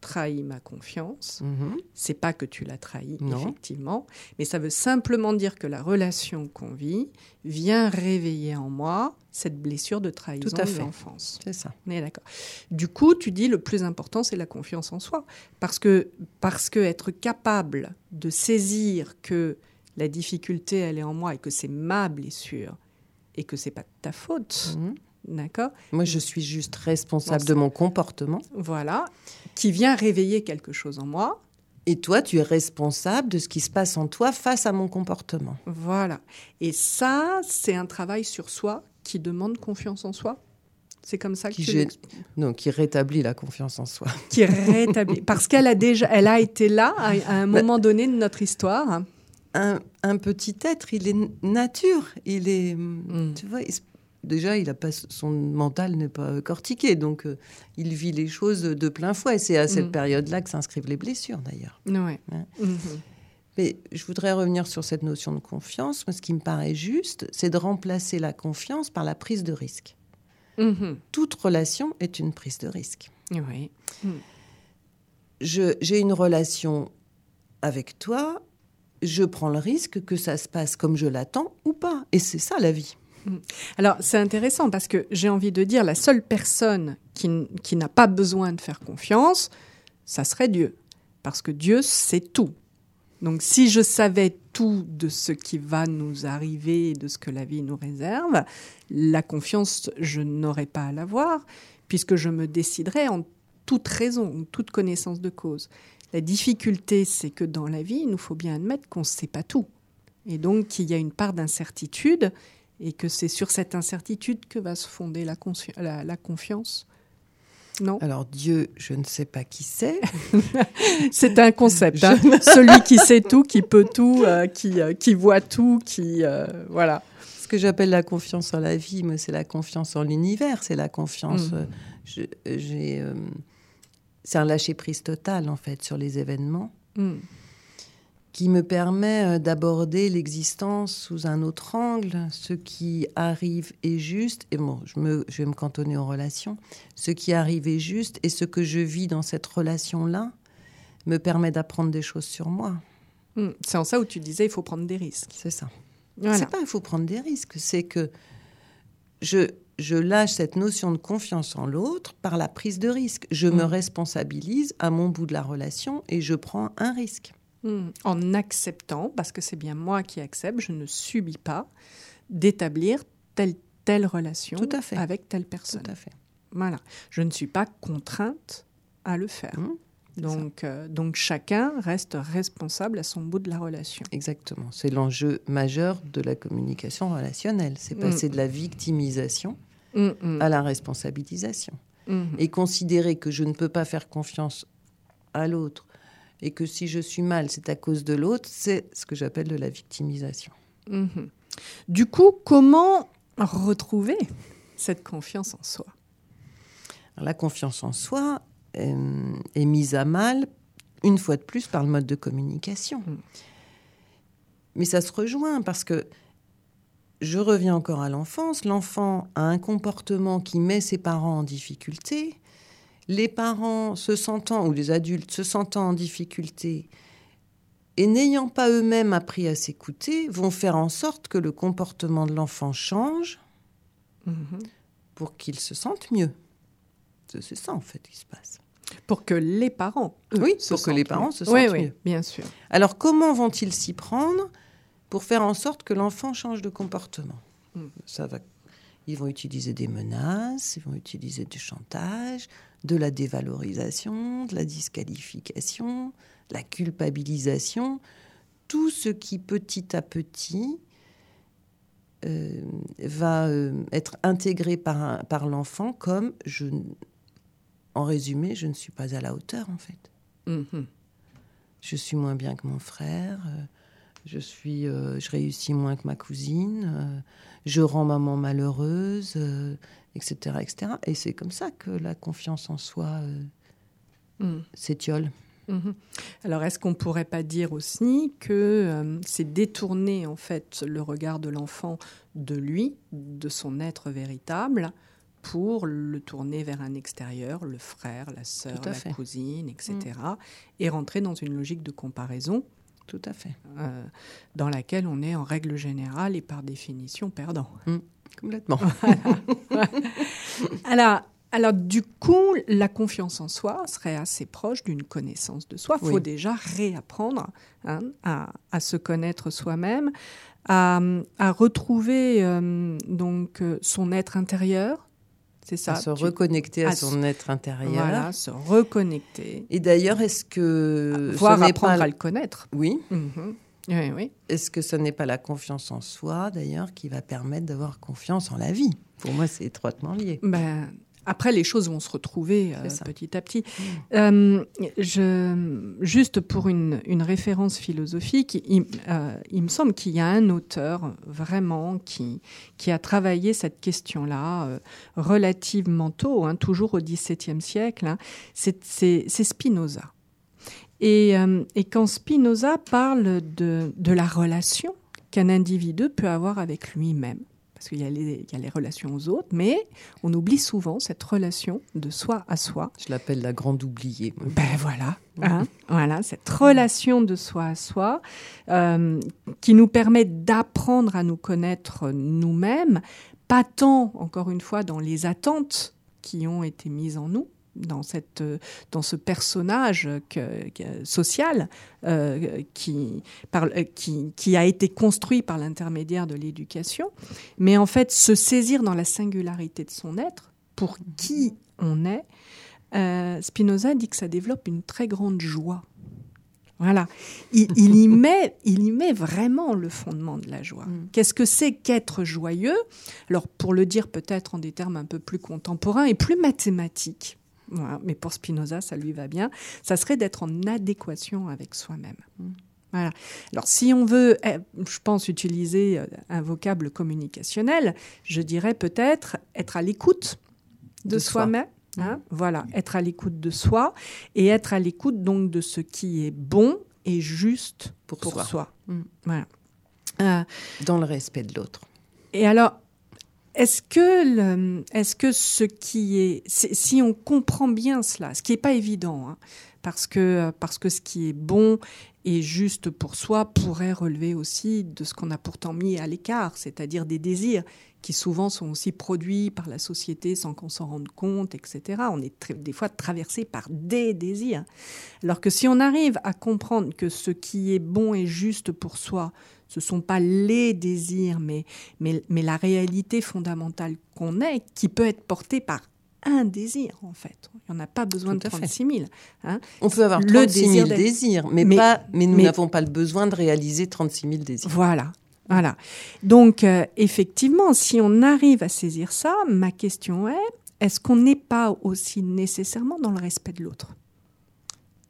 trahi ma confiance. Mhm. C'est pas que tu l'as trahi, effectivement, mais ça veut simplement dire que la relation qu'on vit vient réveiller en moi cette blessure de trahison Tout à de l'enfance. C'est ça. On d'accord. Du coup, tu dis le plus important, c'est la confiance en soi, parce que parce que être capable de saisir que la difficulté elle est en moi et que c'est ma blessure et que c'est pas ta faute. Mhm. D'accord? Moi, je suis juste responsable de mon comportement. Voilà. Qui vient réveiller quelque chose en moi. Et toi, tu es responsable de ce qui se passe en toi face à mon comportement. Voilà. Et ça, c'est un travail sur soi qui demande confiance en soi. C'est comme ça que qui tu Non, qui rétablit la confiance en soi. Qui rétablit. (laughs) Parce qu'elle a déjà, elle a été là à, un bah, moment donné de notre histoire. Un, un, petit être, il est nature. Il est, mm. tu vois, déjà, il a pas, son mental n'est pas cortiqué, donc euh, il vit les choses de plein fouet. C'est à cette mm. période-là que s'inscrivent les blessures, d'ailleurs. Ouais. Hein mm-hmm. Mais je voudrais revenir sur cette notion de confiance. Moi, ce qui me paraît juste, c'est de remplacer la confiance par la prise de risque. Mm-hmm. Toute relation est une prise de risque. Oui. Mm. J'ai une relation avec toi, je prends le risque que ça se passe comme je l'attends ou pas. Et c'est ça la vie. (laughs) Alors c'est intéressant parce que j'ai envie de dire la seule personne qui, qui n'a pas besoin de faire confiance, ça serait Dieu. Parce que Dieu sait tout. Donc si je savais tout de ce qui va nous arriver, de ce que la vie nous réserve, la confiance, je n'aurais pas à l'avoir, puisque je me déciderais en toute raison, en toute connaissance de cause. La difficulté, c'est que dans la vie, il nous faut bien admettre qu'on ne sait pas tout. Et donc qu'il y a une part d'incertitude, et que c'est sur cette incertitude que va se fonder la, la confiance non? Alors Dieu, je ne sais pas qui c'est. (laughs) c'est un concept. Hein. Celui qui sait tout, qui peut tout, euh, qui, euh, qui voit tout, qui euh, voilà. Ce que j'appelle la confiance en la vie, mais c'est la confiance en l'univers, c'est la confiance. Mm. j'ai, c'est un lâcher prise total en fait sur les événements. Mm qui me permet euh, d'aborder l'existence sous un autre angle. Ce qui arrive est juste, et bon, je, me, je vais me cantonner aux relations, ce qui arrive est juste, et ce que je vis dans cette relation-là me permet d'apprendre des choses sur moi. Hmm. c'est en ça où tu disais il faut prendre des risques. C'est ça. C'est pas il faut prendre des risques, c'est que je, je lâche cette notion de confiance en l'autre par la prise de risque. Je me hmm. responsabilise à mon bout de la relation et je prends un risque. Hmm. En acceptant, parce que c'est bien moi qui accepte, je ne subis pas d'établir telle telle relation avec telle personne. Tout à fait. Voilà. Je ne suis pas contrainte à le faire. Hmm. donc, euh, donc chacun reste responsable à son bout de la relation. Exactement. C'est l'enjeu majeur de la communication relationnelle. C'est passer hmm. de la victimisation à la responsabilisation. Et considérer que je ne peux pas faire confiance à l'autre et que si je suis mal, c'est à cause de l'autre, c'est ce que j'appelle de la victimisation. Mhm. Du coup, comment retrouver cette confiance en soi? La confiance en soi euh, est, mise à mal, une fois de plus, par le mode de communication. Mhm. Mais ça se rejoint parce que je reviens encore à l'enfance. L'enfant a un comportement qui met ses parents en difficulté les parents se sentant, ou les adultes se sentant en difficulté, et n'ayant pas eux-mêmes appris à s'écouter, vont faire en sorte que le comportement de l'enfant change mhm. pour qu'il se sente mieux. C'est ça, en fait, qui se passe. Pour que les parents, oui, pour que les parents se sentent oui, bien sûr. Alors, comment vont-ils s'y prendre pour faire en sorte que l'enfant change de comportement? Mm. Ça va. Ils vont utiliser des menaces, ils vont utiliser du chantage, de la dévalorisation, de la disqualification, de la culpabilisation, tout ce qui petit à petit euh, va euh, être intégré par, par l'enfant comme je, en résumé, je ne suis pas à la hauteur en fait. Mm-hmm. Je suis moins bien que mon frère, euh, je suis, je réussis moins que ma cousine, je rends maman malheureuse, etc. etc. Et c'est comme ça que la confiance en soi euh, mm. s'étiole. Mm-hmm. Alors, est-ce qu'on pourrait pas dire aussi que euh, c'est détourner en fait le regard de l'enfant de lui, de son être véritable, pour le tourner vers un extérieur, le frère, la sœur, la cousine, etc., mm. et rentrer dans une logique de comparaison tout à fait. Euh, dans laquelle on est en règle générale et par définition perdant. Mm. complètement. (laughs) (laughs) alors, alors, du coup, la confiance en soi serait assez proche d'une connaissance de soi. Il faut déjà réapprendre hein, à, se connaître soi-même, à, retrouver euh, donc euh, son être intérieur, c'est ça. À se reconnecter à, son être intérieur. Voilà, se reconnecter. Et d'ailleurs, est-ce que. Voir apprendre à le connaître. Oui. Mhm. Oui, oui. Est-ce que ce n'est pas la confiance en soi, d'ailleurs, qui va permettre d'avoir confiance en la vie? Pour moi, c'est étroitement lié. Ben, après, les choses vont se retrouver euh, petit à petit. Mm. Euh, je, juste pour une, référence philosophique, euh, il, me semble qu'il y a un auteur vraiment qui, qui a travaillé cette question-là relativement tôt, hein, toujours au XVIIe siècle. Hein. c'est Spinoza. Et, et, quand Spinoza parle de, de la relation qu'un individu peut avoir avec lui-même, parce qu'il y, a les relations aux autres, mais on oublie souvent cette relation de soi à soi. Je l'appelle la grande oubliée. Ben voilà, hein, voilà, cette relation de soi à soi euh, qui nous permet d'apprendre à nous connaître nous-mêmes, pas tant, encore une fois, dans les attentes qui ont été mises en nous, dans, cette, dans ce personnage social euh, qui, par, euh, qui, qui, a été construit par l'intermédiaire de l'éducation, mais en fait se saisir dans la singularité de son être, pour qui on est, euh, Spinoza dit que ça développe une très grande joie. Voilà. Il, il, y (laughs) met, il y met vraiment le fondement de la joie. Mm. Qu'est-ce que c'est qu'être joyeux? Alors, pour le dire peut-être en des termes un peu plus contemporains et plus mathématiques, mais pour Spinoza, ça lui va bien. Ça serait d'être en adéquation avec soi-même. Voilà. Alors, si on veut, eh, je pense, utiliser euh, un vocable communicationnel, je dirais peut-être être à l'écoute de, soi-même. Hein, voilà, être à l'écoute de soi et être à l'écoute donc de ce qui est bon et juste pour, soi. Mm. Voilà. Euh, Dans le respect de l'autre. Et alors, est-ce que, est que ce qui est, si on comprend bien cela, ce qui n'est pas évident, hein, parce, que, parce que ce qui est bon et juste pour soi pourrait relever aussi de ce qu'on a pourtant mis à l'écart, c'est-à-dire des désirs qui souvent sont aussi produits par la société sans qu'on s'en rende compte, etc. On est des fois traversé par des désirs. Alors que si on arrive à comprendre que ce qui est bon et juste pour soi, ce ne sont pas les désirs, mais, mais, mais la réalité fondamentale qu'on est, qui peut être portée par un désir, en fait. Il n'y en a pas besoin de 36 000. Hein. On peut avoir 36 000 désirs, mais, pas, mais nous n'avons pas le besoin de réaliser 36 000 désirs. Voilà. Voilà. Donc, euh, effectivement, si on arrive à saisir ça, ma question est, est-ce qu'on n'est pas aussi nécessairement dans le respect de l'autre?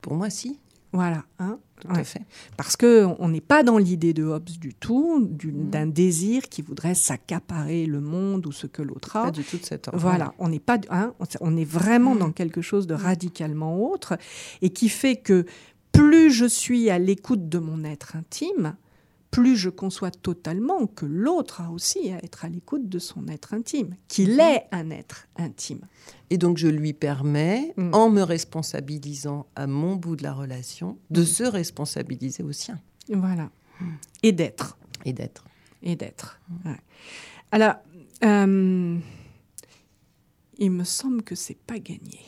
Pour moi, si. Voilà. Hein tout à fait. Parce qu'on n'est pas dans l'idée de Hobbes du tout, mm. d'un désir qui voudrait s'accaparer le monde ou ce que l'autre a. Pas du tout de cet ordre. Voilà, on n'est pas, hein, on est vraiment mm. dans quelque chose de radicalement autre et qui fait que plus je suis à l'écoute de mon être intime, plus je conçois totalement que l'autre a aussi à être à l'écoute de son être intime, qu'il mhm. est un être intime. Et donc je lui permets, mm. en me responsabilisant à mon bout de la relation, de mm. se responsabiliser au sien. Voilà. Mm. Et d'être. Et d'être. Et d'être. Alors, euh, il me semble que c'est pas gagné.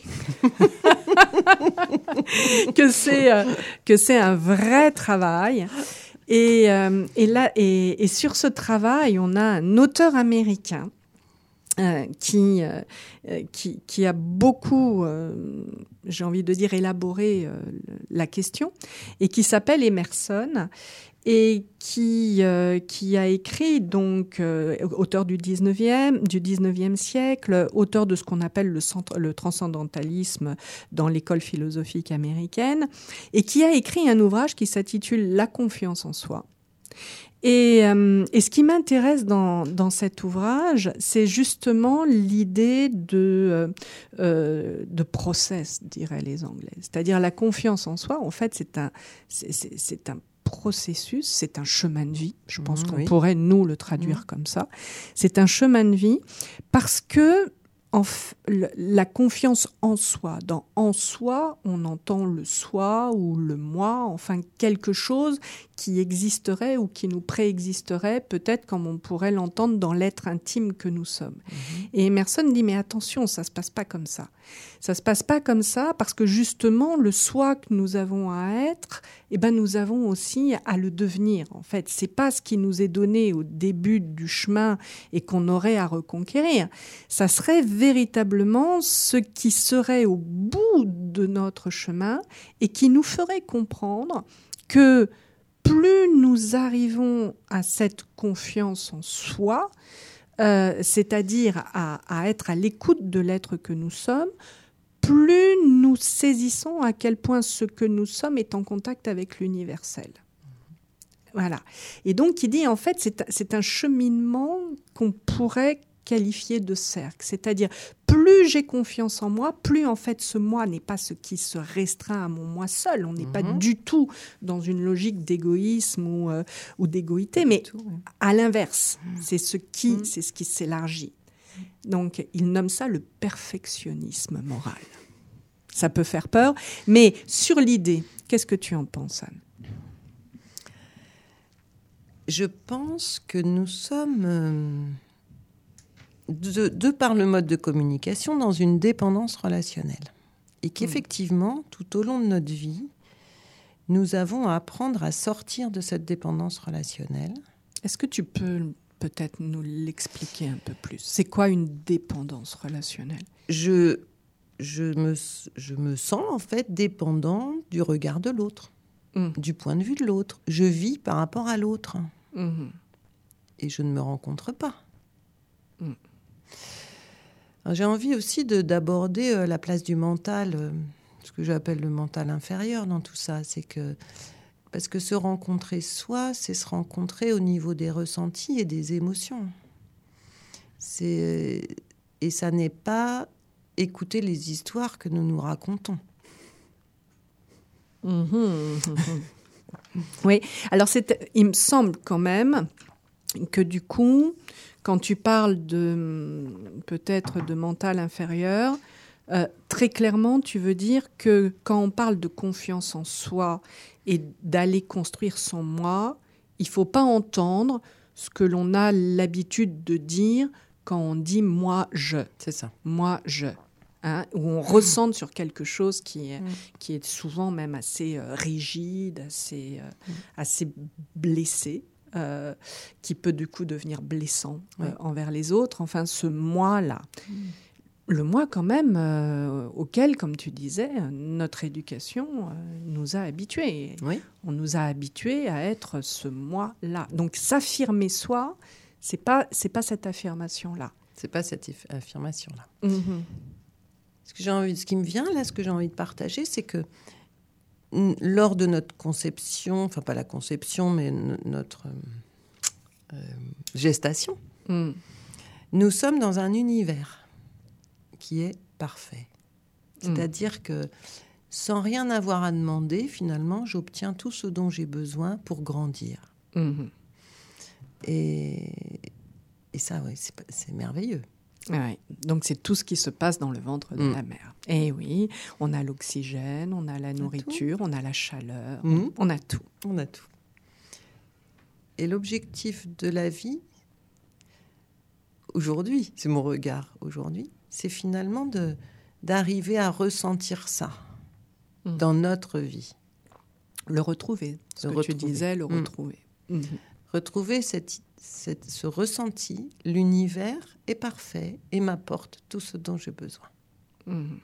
(laughs) (laughs) que c'est euh, que c'est un vrai travail et, euh, et, sur ce travail, on a un auteur américain euh, qui, euh, qui, a beaucoup, j'ai envie de dire, élaboré la question, et qui s'appelle Emerson et qui, euh, qui a écrit, donc, euh, auteur du 19e, du 19e siècle, auteur de ce qu'on appelle le, transcendantalisme dans l'école philosophique américaine, et qui a écrit un ouvrage qui s'intitule La confiance en soi. Et, euh, ce qui m'intéresse dans, cet ouvrage, c'est justement l'idée de, de process, diraient les Anglais. C'est-à-dire la confiance en soi, en fait, c'est un, c'est un processus, c'est un chemin de vie. Je pense mmh, qu'on pourrait nous le traduire mmh. comme ça. C'est un chemin de vie parce que en la confiance en soi. Dans en soi, on entend le soi ou le moi, enfin quelque chose qui existerait ou qui nous préexisterait, peut-être comme on pourrait l'entendre dans l'être intime que nous sommes. Mhm. Et Emerson dit mais attention, ça se passe pas comme ça. Ça se passe pas comme ça parce que justement le soi que nous avons à être, eh ben nous avons aussi à le devenir. En fait, c'est pas ce qui nous est donné au début du chemin et qu'on aurait à reconquérir. Ça serait véritablement ce qui serait au bout de notre chemin et qui nous ferait comprendre que plus nous arrivons à cette confiance en soi, euh, c'est-à-dire à, être à l'écoute de l'être que nous sommes, plus nous saisissons à quel point ce que nous sommes est en contact avec l'universel. Voilà. Et donc, il dit, en fait, c'est un cheminement qu'on pourrait qualifier de cercle. C'est-à-dire, plus j'ai confiance en moi, plus en fait ce moi n'est pas ce qui se restreint à mon moi seul. On n'est pas mhm. du tout dans une logique d'égoïsme ou, euh, ou d'égoïté, mais à l'inverse, mhm. c'est ce qui, mhm. c'est ce qui s'élargit. Donc, il nomme ça le perfectionnisme moral. Ça peut faire peur, mais sur l'idée, qu'est-ce que tu en penses, Anne? Je pense que nous sommes de, par le mode de communication, dans une dépendance relationnelle. Et qu'effectivement, tout au long de notre vie, nous avons à apprendre à sortir de cette dépendance relationnelle. Est-ce que tu peux peut-être nous l'expliquer un peu plus? C'est quoi une dépendance relationnelle? Je, je, me, je me sens en fait dépendant du regard de l'autre, mmh. du point de vue de l'autre. Je vis par rapport à l'autre. Mmh. Et je ne me rencontre pas. J'ai envie aussi d'aborder euh, la place du mental, euh, ce que j'appelle le mental inférieur dans tout ça. C'est que parce que se rencontrer soi, c'est se rencontrer au niveau des ressentis et des émotions. C'est et ça n'est pas écouter les histoires que nous nous racontons. Mhm. (laughs) oui, alors il me semble quand même que du coup, quand tu parles de peut-être de mental inférieur, euh, très clairement, tu veux dire que quand on parle de confiance en soi et d'aller construire son moi, il faut pas entendre ce que l'on a l'habitude de dire quand on dit moi je. C'est ça. Moi je. Hein, où on ressent sur quelque chose qui est, mm. qui est souvent même assez euh, rigide, assez, euh, mm. assez blessé. Euh, qui peut du coup devenir blessant euh, envers les autres. Enfin, ce moi-là. Mm. Le moi quand même euh, auquel, comme tu disais, notre éducation nous a habitués. On nous a habitués à être ce moi-là. Donc s'affirmer soi, c'est pas c'est pas cette affirmation-là. C'est pas cette affirmation-là. Mm-hmm. Ce que j'ai envie, ce qui me vient là, ce que j'ai envie de partager, c'est que lors de notre conception, enfin pas la conception, mais notre euh, euh, gestation, hmm. nous sommes dans un univers qui est parfait. Hmm. C'est-à-dire que sans rien avoir à demander, finalement, j'obtiens tout ce dont j'ai besoin pour grandir. Hmm. Et, et, ça, oui, c'est merveilleux. Donc c'est tout ce qui se passe dans le ventre de mm. la mère. Et oui, on a l'oxygène, on a la nourriture, on a la chaleur, mm. on a tout. On a tout. Et l'objectif de la vie, aujourd'hui, c'est mon regard aujourd'hui, c'est finalement de d'arriver à ressentir ça mm. dans notre vie. Le retrouver, ce que tu disais, le retrouver. Retrouver cette ce ressenti, l'univers est parfait et m'apporte tout ce dont j'ai besoin. Mm.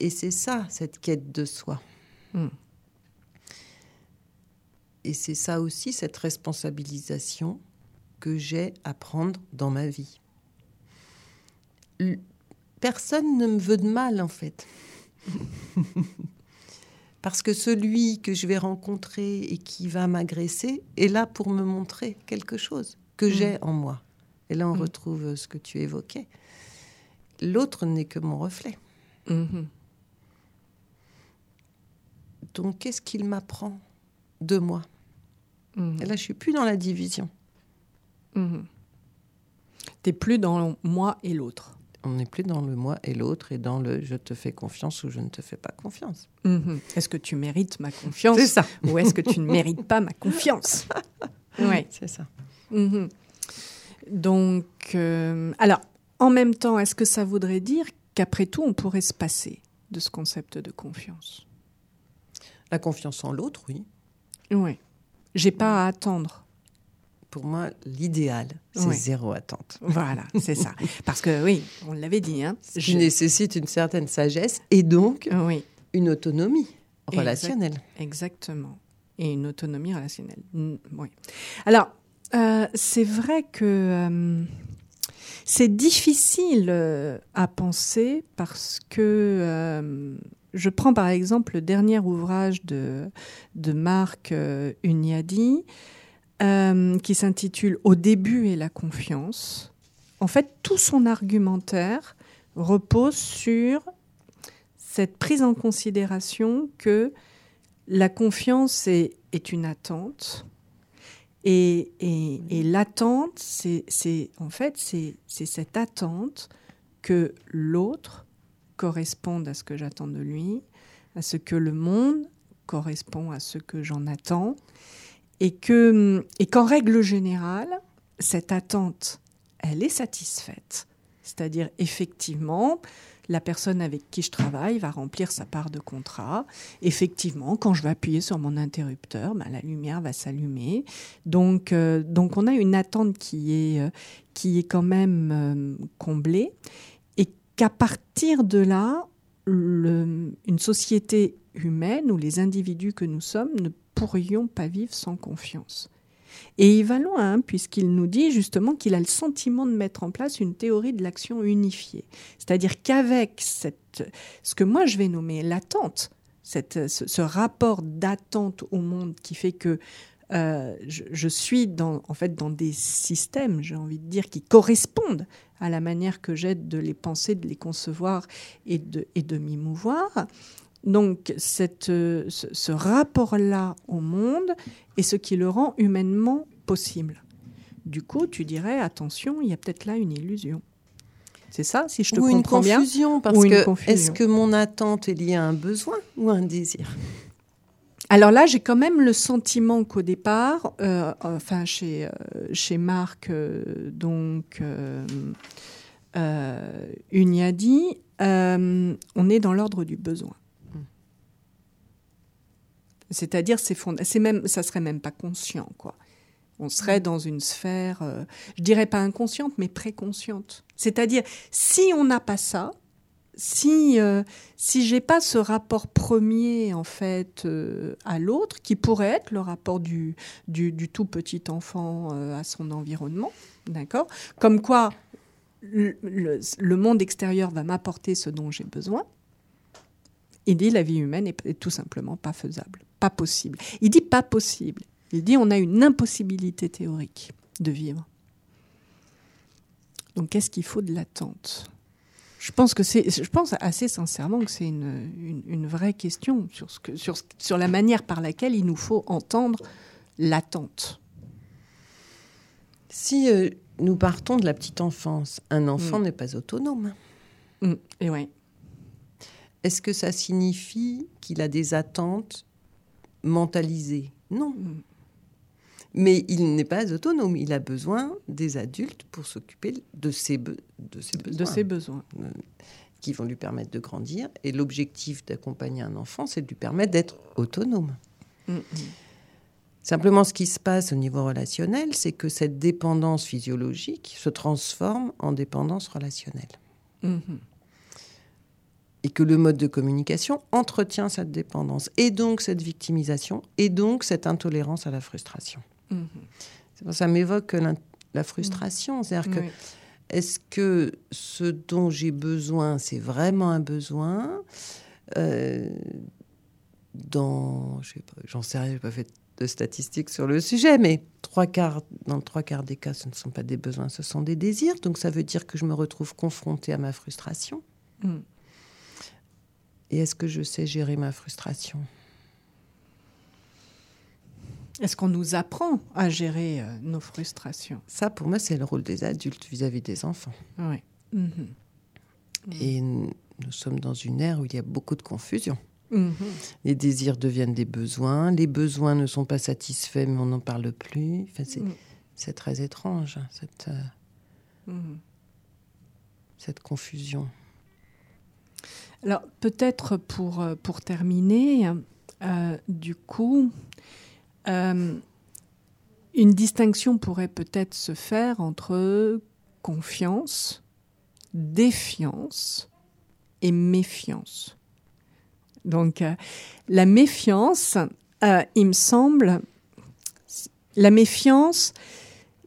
Et c'est ça, cette quête de soi. Mm. Et c'est ça aussi, cette responsabilisation que j'ai à prendre dans ma vie. Personne ne me veut de mal, en fait. (laughs) Parce que celui que je vais rencontrer et qui va m'agresser est là pour me montrer quelque chose que mm. j'ai en moi. Et là, on mm. retrouve ce que tu évoquais. L'autre n'est que mon reflet. Mm-hmm. Donc, qu'est-ce qu'il m'apprend de moi? Mm-hmm. Et là, je suis plus dans la division. Mm-hmm. Tu n'es plus dans moi et l'autre on n'est plus dans le moi et l'autre et dans le je te fais confiance ou je ne te fais pas confiance. Mhm. Est-ce que tu mérites ma confiance C'est ça. Ou est-ce que tu ne mérites pas ma confiance (laughs) Oui, c'est ça. Mhm. Donc, euh, alors, en même temps, est-ce que ça voudrait dire qu'après tout, on pourrait se passer de ce concept de confiance? La confiance en l'autre, oui. Oui. J'ai pas à attendre pour moi, l'idéal, c'est zéro attente. Voilà, c'est ça. (laughs) Parce que oui, on l'avait dit. Hein, je nécessite une certaine sagesse et donc oui. une autonomie relationnelle. exactement. Et une autonomie relationnelle. Oui. Alors, euh, c'est vrai que euh, c'est difficile euh, à penser parce que je prends par exemple le dernier ouvrage de, de Marc Uniadi. Euh, qui s'intitule Au début et la confiance. En fait, tout son argumentaire repose sur cette prise en considération que la confiance est, est une attente. Et, et, et l'attente, c'est en fait, c'est cette attente que l'autre corresponde à ce que j'attends de lui, à ce que le monde correspond à ce que j'en attends, et que et qu'en règle générale, cette attente, elle est satisfaite. C'est-à-dire effectivement, la personne avec qui je travaille va remplir sa part de contrat. Effectivement, quand je vais appuyer sur mon interrupteur, ben, la lumière va s'allumer. Donc, euh, donc on a une attente qui est, euh, qui est quand même euh, comblée et qu'à partir de là, une société humaine ou les individus que nous sommes ne pourrions pas vivre sans confiance. Et il va loin, hein, puisqu'il nous dit justement qu'il a le sentiment de mettre en place une théorie de l'action unifiée. C'est-à-dire qu'avec cette, ce que moi je vais nommer l'attente, ce, rapport d'attente au monde qui fait que euh, je, suis dans, en fait dans des systèmes, j'ai envie de dire, qui correspondent à la manière que j'ai de les penser, de les concevoir et de, et de m'y mouvoir. Donc cette, ce, rapport-là au monde est ce qui le rend humainement possible. Du coup, tu dirais, attention, il y a peut-être là une illusion. C'est ça, si je te ou comprends une confusion, Parce que est-ce que mon attente est liée à un besoin ou à un désir? Alors là, j'ai quand même le sentiment qu'au départ, euh, enfin chez, euh, chez Marc, euh, donc Uniadi, on est dans l'ordre du besoin. C'est-à-dire, c'est c'est même, ça serait même pas conscient, quoi. On serait dans une sphère, euh, je dirais pas inconsciente, mais préconsciente. C'est-à-dire, si on n'a pas ça, si euh, si j'ai pas ce rapport premier en fait euh, à l'autre, qui pourrait être le rapport du du, tout petit enfant à son environnement, d'accord, comme quoi le, monde extérieur va m'apporter ce dont j'ai besoin. Il dit la vie humaine est tout simplement pas faisable pas possible. Il dit pas possible. Il dit on a une impossibilité théorique de vivre. Donc qu'est-ce qu'il faut de l'attente? Je pense que c'est, je pense assez sincèrement que c'est une, une, vraie question sur, ce que, sur, sur la manière par laquelle il nous faut entendre l'attente. Si euh, nous partons de la petite enfance, un enfant mm. n'est pas autonome. Mm. Et ouais. Est-ce que ça signifie qu'il a des attentes mentalisé. Non. Mm. Mais il n'est pas autonome. Il a besoin des adultes pour s'occuper de ses, de ses besoins. De ses besoins. Euh, qui vont lui permettre de grandir. Et l'objectif d'accompagner un enfant, c'est de lui permettre d'être autonome. Mm, mm. Simplement, ce qui se passe au niveau relationnel, c'est que cette dépendance physiologique se transforme en dépendance relationnelle. Et que le mode de communication entretient cette dépendance et donc cette victimisation et donc cette intolérance à la frustration. Mhm. Ça m'évoque la, frustration, c'est-à-dire que est-ce que ce dont j'ai besoin, c'est vraiment un besoin euh, Dans, j'en sais rien, n'ai pas fait de statistiques sur le sujet, mais trois quarts, dans trois quarts des cas, ce ne sont pas des besoins, ce sont des désirs. Donc ça veut dire que je me retrouve confrontée à ma frustration. Mm. Et est-ce que je sais gérer ma frustration? Est-ce qu'on nous apprend à gérer euh, nos frustrations? Ça, pour moi, c'est le rôle des adultes vis-à-vis des enfants. Oui. Mhm. Et nous sommes dans une ère où il y a beaucoup de confusion. Mhm. Les désirs deviennent des besoins, les besoins ne sont pas satisfaits, mais on n'en parle plus. Enfin, c'est, mhm. très étrange, hein, cette, euh, cette confusion. Alors peut-être pour, euh, pour terminer, euh, du coup, euh, une distinction pourrait peut-être se faire entre confiance, défiance et méfiance. Donc la méfiance, il me semble, la méfiance,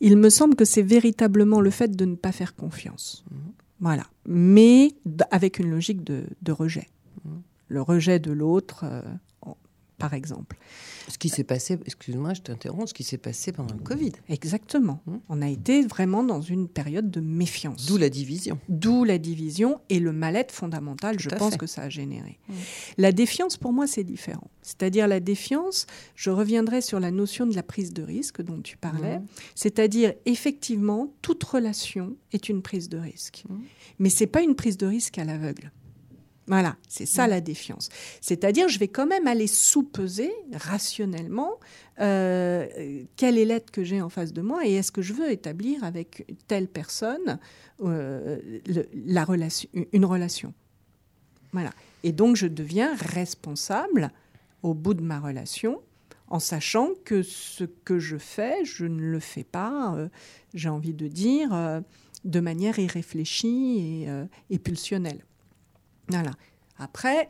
il me semble que c'est véritablement le fait de ne pas faire confiance. Mmh. Voilà. Mais avec une logique de, rejet. Le rejet de l'autre, euh, par exemple. Ce qui s'est passé, excuse-moi, je t'interromps, ce qui s'est passé pendant le Covid. Exactement. Mmh. On a été vraiment dans une période de méfiance. D'où la division. D'où la division et le mal-être fondamental, je pense, que ça a généré. Mmh. La défiance, pour moi, c'est différent. C'est-à-dire la défiance, je reviendrai sur la notion de la prise de risque dont tu parlais. Mmh. C'est-à-dire, effectivement, toute relation est une prise de risque. Mais c'est pas une prise de risque à l'aveugle. Voilà, c'est ça la défiance. C'est-à-dire, je vais quand même aller sous-peser rationnellement euh, quelle est l'être que j'ai en face de moi et est-ce que je veux établir avec telle personne euh, la relation, une relation. Voilà. Et donc, je deviens responsable au bout de ma relation en sachant que ce que je fais, je ne le fais pas, euh, j'ai envie de dire, de manière irréfléchie et, et pulsionnelle. Voilà. Après,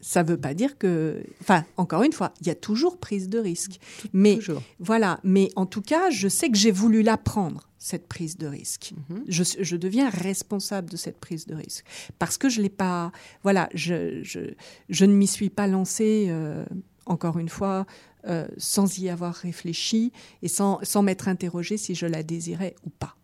ça ne veut pas dire que. Enfin, encore une fois, il y a toujours prise de risque. Mais voilà. Mais en tout cas, je sais que j'ai voulu la prendre cette prise de risque. Mhm. je, deviens responsable de cette prise de risque parce que je l'ai pas. Voilà, je, je, ne m'y suis pas lancée. Euh, encore une fois, euh, sans y avoir réfléchi et sans, sans m'être interrogée si je la désirais ou pas.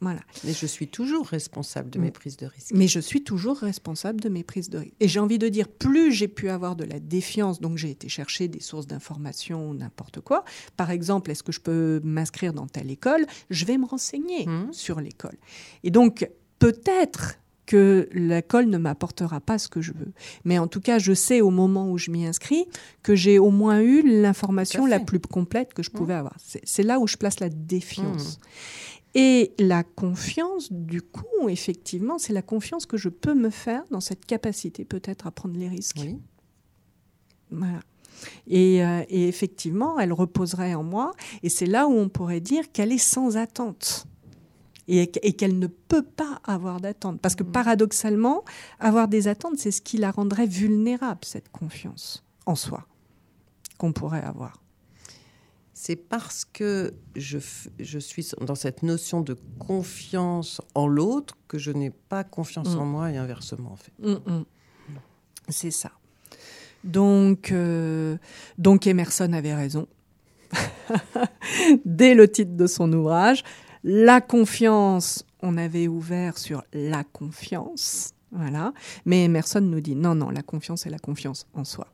Voilà. Mais je suis toujours responsable de mes mm. prises de risque. Mais je suis toujours responsable de mes prises de risque. Et j'ai envie de dire, plus j'ai pu avoir de la défiance, donc j'ai été chercher des sources d'informations ou n'importe quoi. Par exemple, est-ce que je peux m'inscrire dans telle école? Je vais me renseigner mm. sur l'école. Et donc, peut-être que l'école ne m'apportera pas ce que je veux. Mais en tout cas, je sais au moment où je m'y inscris que j'ai au moins eu l'information la plus complète que je pouvais mm. avoir. C'est là où je place la défiance. Et la confiance, du coup, effectivement, c'est la confiance que je peux me faire dans cette capacité peut-être à prendre les risques. Oui. Voilà. Et, euh, et, effectivement, elle reposerait en moi. Et c'est là où on pourrait dire qu'elle est sans attente. Et, et qu'elle ne peut pas avoir d'attente. Parce que mm. paradoxalement, avoir des attentes, c'est ce qui la rendrait vulnérable, cette confiance en soi qu'on pourrait avoir c'est parce que je, je, suis dans cette notion de confiance en l'autre que je n'ai pas confiance en mm. moi et inversement en fait. Mm, mm. C'est ça. Donc, euh, donc Emerson avait raison. (laughs) Dès le titre de son ouvrage, la confiance, on avait ouvert sur la confiance. Voilà. Mais Emerson nous dit non, non, la confiance, c'est la confiance en soi.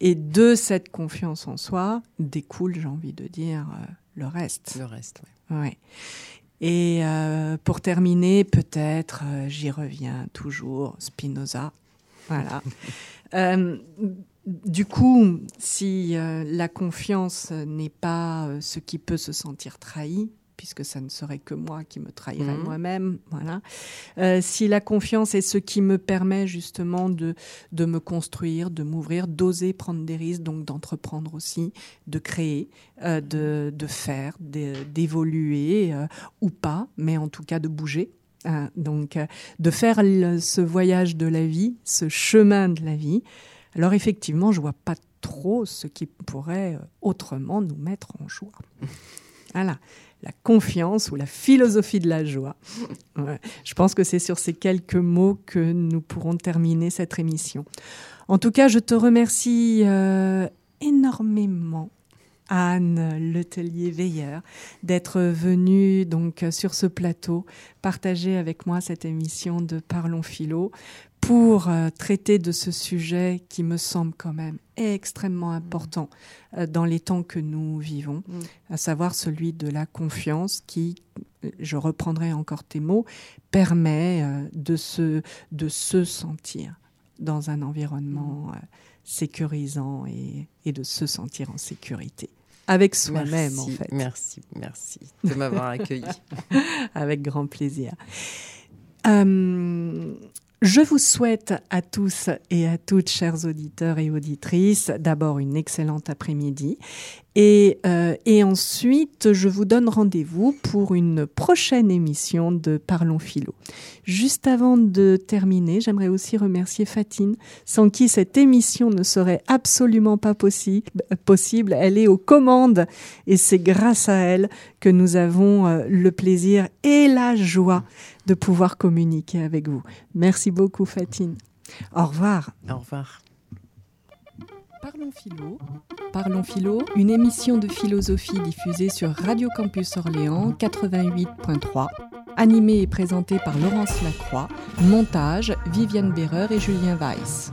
Et de cette confiance en soi découle, j'ai envie de dire, euh, le reste. Le reste, oui. Ouais. Et euh, pour terminer, peut-être, euh, j'y reviens toujours, Spinoza. Voilà. (laughs) du coup, si la confiance n'est pas ce qui peut se sentir trahi, puisque ça ne serait que moi qui me trahirais mhm. moi-même. Voilà. Euh, si la confiance est ce qui me permet justement de, de me construire, de m'ouvrir, d'oser prendre des risques, donc d'entreprendre aussi, de créer, euh, de, de, faire, d'évoluer euh, ou pas, mais en tout cas de bouger. Donc de faire ce voyage de la vie, ce chemin de la vie. Alors effectivement, je vois pas trop ce qui pourrait autrement nous mettre en joie. (laughs) Voilà la confiance ou la philosophie de la joie. je pense que c'est sur ces quelques mots que nous pourrons terminer cette émission. En tout cas, je te remercie euh, énormément Anne Letellier Veilleur d'être venue donc sur ce plateau partager avec moi cette émission de Parlons Philo pour euh, traiter de ce sujet qui me semble quand même extrêmement important euh, dans les temps que nous vivons, mm. à savoir celui de la confiance qui, je reprendrai encore tes mots, permet euh, de, se, de se sentir dans un environnement mm. sécurisant et, et de se sentir en sécurité avec soi-même en fait. Merci, merci de m'avoir (laughs) accueilli. avec grand plaisir. Euh, je vous souhaite à tous et à toutes, chers auditeurs et auditrices, d'abord une excellente après-midi et, euh, et, ensuite, je vous donne rendez-vous pour une prochaine émission de Parlons Philo. Juste avant de terminer, j'aimerais aussi remercier Fatine, sans qui cette émission ne serait absolument pas possible. possible. Elle est aux commandes et c'est grâce à elle que nous avons euh, le plaisir et la joie de pouvoir communiquer avec vous. Merci beaucoup, Fatine. Au revoir. Au revoir. Parlons philo. Une émission de philosophie diffusée sur Radio Campus Orléans 88.3, animée et présentée par Laurence Lacroix, montage Viviane Berreur et Julien Weiss.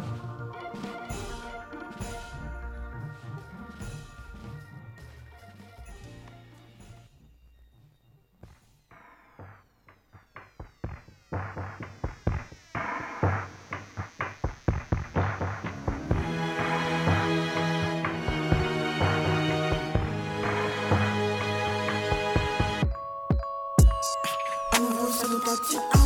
you